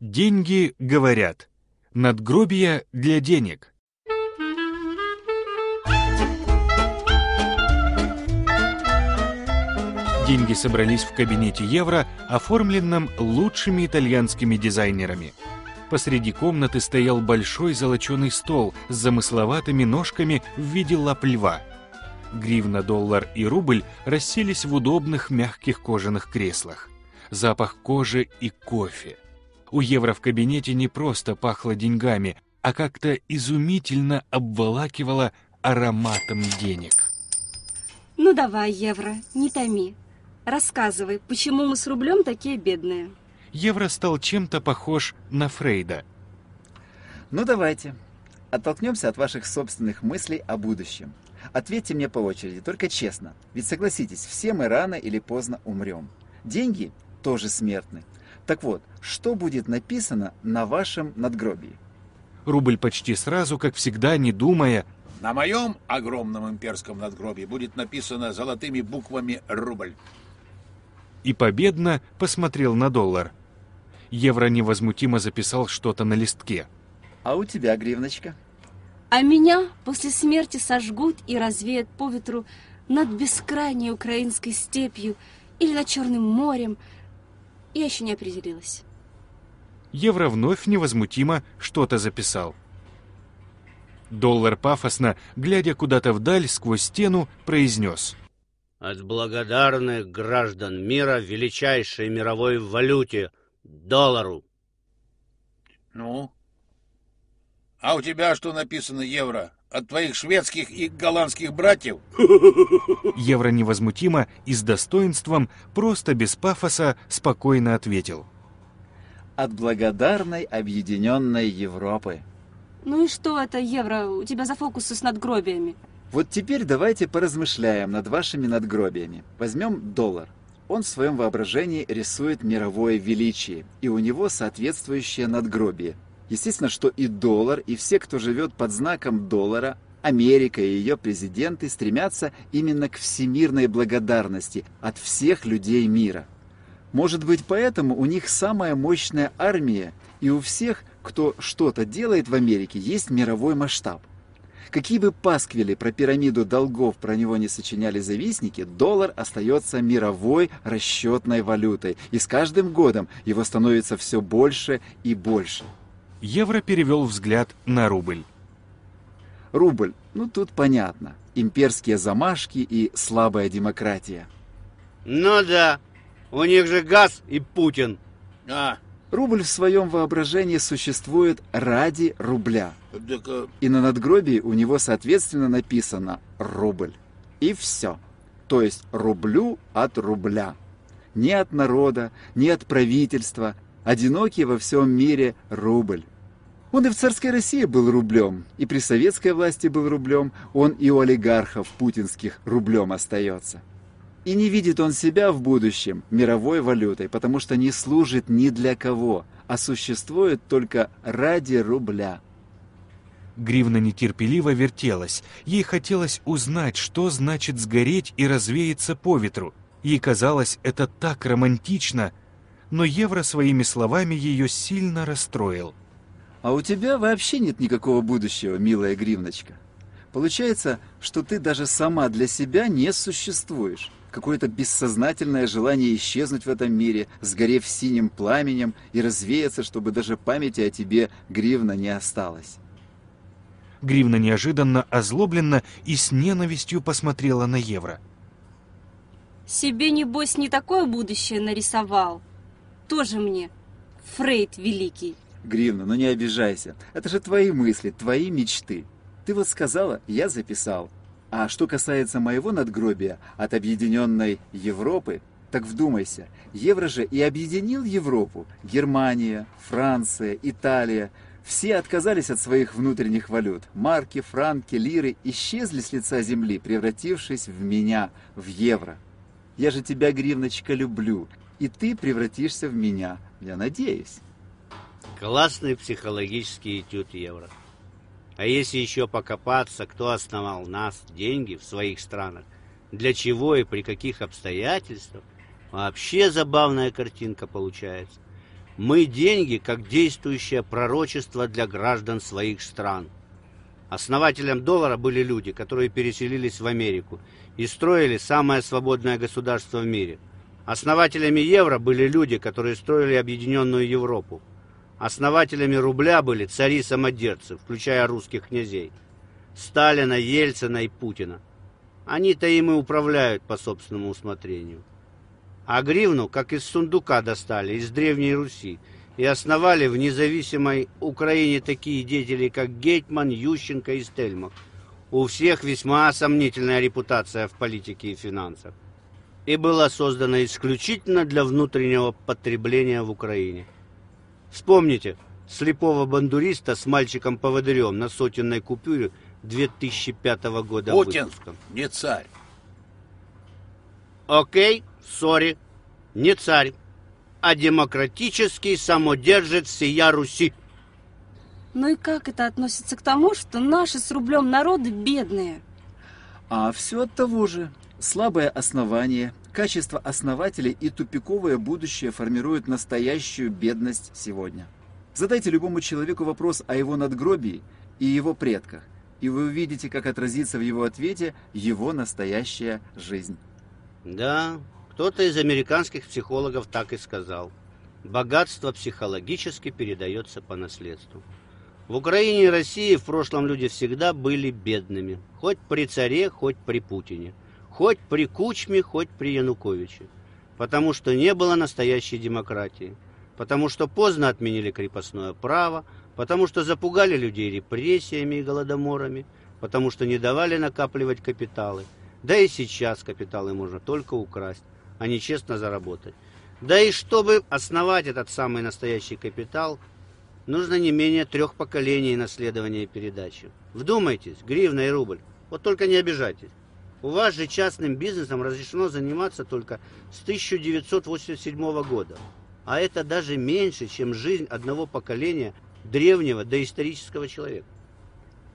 Деньги говорят. Надгробия для денег. Деньги собрались в кабинете Евро, оформленном лучшими итальянскими дизайнерами. Посреди комнаты стоял большой золоченый стол с замысловатыми ножками в виде лап льва. Гривна, доллар и рубль расселись в удобных мягких кожаных креслах. Запах кожи и кофе. У Евро в кабинете не просто пахло деньгами, а как-то изумительно обволакивало ароматом денег. Ну давай, Евро, не томи. Рассказывай, почему мы с рублем такие бедные? Евро стал чем-то похож на Фрейда. Ну давайте, оттолкнемся от ваших собственных мыслей о будущем. Ответьте мне по очереди, только честно. Ведь согласитесь, все мы рано или поздно умрем. Деньги тоже смертны. Так вот, что будет написано на вашем надгробии? Рубль почти сразу, как всегда, не думая, На моем огромном имперском надгробии будет написано золотыми буквами «Рубль». и победно посмотрел на доллар. Евро невозмутимо записал что-то на листке. А у тебя, гривночка? А меня после смерти сожгут и развеют по ветру над бескрайней украинской степью или над Черным морем. Я еще не определилась. Евро вновь невозмутимо что-то записал. Доллар пафосно, глядя куда-то вдаль сквозь стену, произнес. От благодарных граждан мира величайшей мировой валюте — доллару. Ну? А у тебя что написано, Евро? От твоих шведских и голландских братьев? Евро невозмутимо и с достоинством, просто без пафоса, спокойно ответил. От благодарной объединенной Европы. Ну и что это, Евро, у тебя за фокусы с надгробиями? Вот теперь давайте поразмышляем над вашими надгробиями. Возьмем доллар. Он в своем воображении рисует мировое величие, и у него соответствующее надгробие. Естественно, что и доллар, и все, кто живет под знаком доллара, Америка и ее президенты стремятся именно к всемирной благодарности от всех людей мира. Может быть, поэтому у них самая мощная армия, и у всех, кто что-то делает в Америке, есть мировой масштаб. Какие бы пасквили про пирамиду долгов про него не сочиняли завистники, доллар остается мировой расчетной валютой, и с каждым годом его становится все больше и больше. Евро перевел взгляд на рубль. Рубль, ну тут понятно, имперские замашки и слабая демократия. Ну да, у них же газ и Путин. А, Рубль в своем воображении существует ради рубля. так, э, И на надгробии у него, соответственно, написано «рубль». И все. То есть рублю от рубля. Не от народа, не от правительства. Одинокий во всем мире рубль. Он и в царской России был рублем, и при советской власти был рублем, он и у олигархов путинских рублем остается. И не видит он себя в будущем мировой валютой, потому что не служит ни для кого, а существует только ради рубля. Гривна нетерпеливо вертелась. Ей хотелось узнать, что значит сгореть и развеяться по ветру. Ей казалось это так романтично, но Евро своими словами ее сильно расстроил. А у тебя вообще нет никакого будущего, милая гривночка. Получается, что ты даже сама для себя не существуешь. Какое-то бессознательное желание исчезнуть в этом мире, сгорев синим пламенем и развеяться, чтобы даже памяти о тебе гривна не осталось. Гривна неожиданно озлобленно и с ненавистью посмотрела на Евро. Себе, небось, не такое будущее нарисовал. Тоже мне. Фрейд великий. Гривна, ну не обижайся. Это же твои мысли, твои мечты. Ты вот сказала, я записал. А что касается моего надгробия от объединенной Европы, так вдумайся, евро же и объединил Европу. Германия, Франция, Италия. Все отказались от своих внутренних валют. Марки, франки, лиры исчезли с лица земли, превратившись в меня, в евро. Я же тебя, гривночка, люблю. И ты превратишься в меня. Я надеюсь. Классный психологический этюд евро. А если еще покопаться, кто основал нас, деньги в своих странах, для чего и при каких обстоятельствах, вообще забавная картинка получается. Мы деньги как действующее пророчество для граждан своих стран. Основателем доллара были люди, которые переселились в Америку и строили самое свободное государство в мире. Основателями евро были люди, которые строили объединенную Европу. Основателями рубля были цари-самодержцы, включая русских князей. Сталина, Ельцина и Путина. Они-то им и управляют по собственному усмотрению. А гривну, как из сундука достали, из Древней Руси, и основали в независимой Украине такие деятели, как Гетман, Ющенко и Стельмах. У всех весьма сомнительная репутация в политике и финансах. И была создана исключительно для внутреннего потребления в Украине. Вспомните слепого бандуриста с мальчиком-поводырем на сотенной купюре 2005 года Путин выпуска. не царь. Окей, сори, не царь, а демократический самодержец сия Руси. Ну и как это относится к тому, что наши с рублем народы бедные? А все от того же. Слабое основание, качество основателей и тупиковое будущее формируют настоящую бедность сегодня. Задайте любому человеку вопрос о его надгробии и его предках, и вы увидите, как отразится в его ответе его настоящая жизнь. Да, кто-то из американских психологов так и сказал. Богатство психологически передается по наследству. В Украине и России в прошлом люди всегда были бедными. Хоть при царе, хоть при Путине. Хоть при Кучме, хоть при Януковиче. Потому что не было настоящей демократии. Потому что поздно отменили крепостное право. Потому что запугали людей репрессиями и голодоморами. Потому что не давали накапливать капиталы. Да и сейчас капиталы можно только украсть, а не честно заработать. Да и чтобы основать этот самый настоящий капитал, нужно не менее трех поколений наследования и передачи. Вдумайтесь, гривна и рубль. Вот только не обижайтесь. У вас же частным бизнесом разрешено заниматься только с 1987 года. А это даже меньше, чем жизнь одного поколения древнего доисторического человека.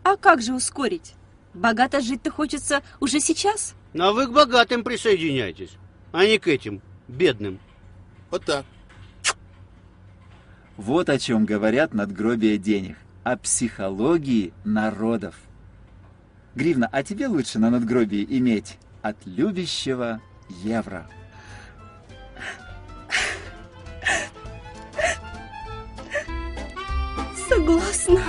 А как же ускорить? Богато жить-то хочется уже сейчас. Ну, а вы к богатым присоединяйтесь, а не к этим бедным. Вот так. Вот о чем говорят надгробия денег. О психологии народов. Гривна, а тебе лучше на надгробии иметь от любящего евро. Согласна.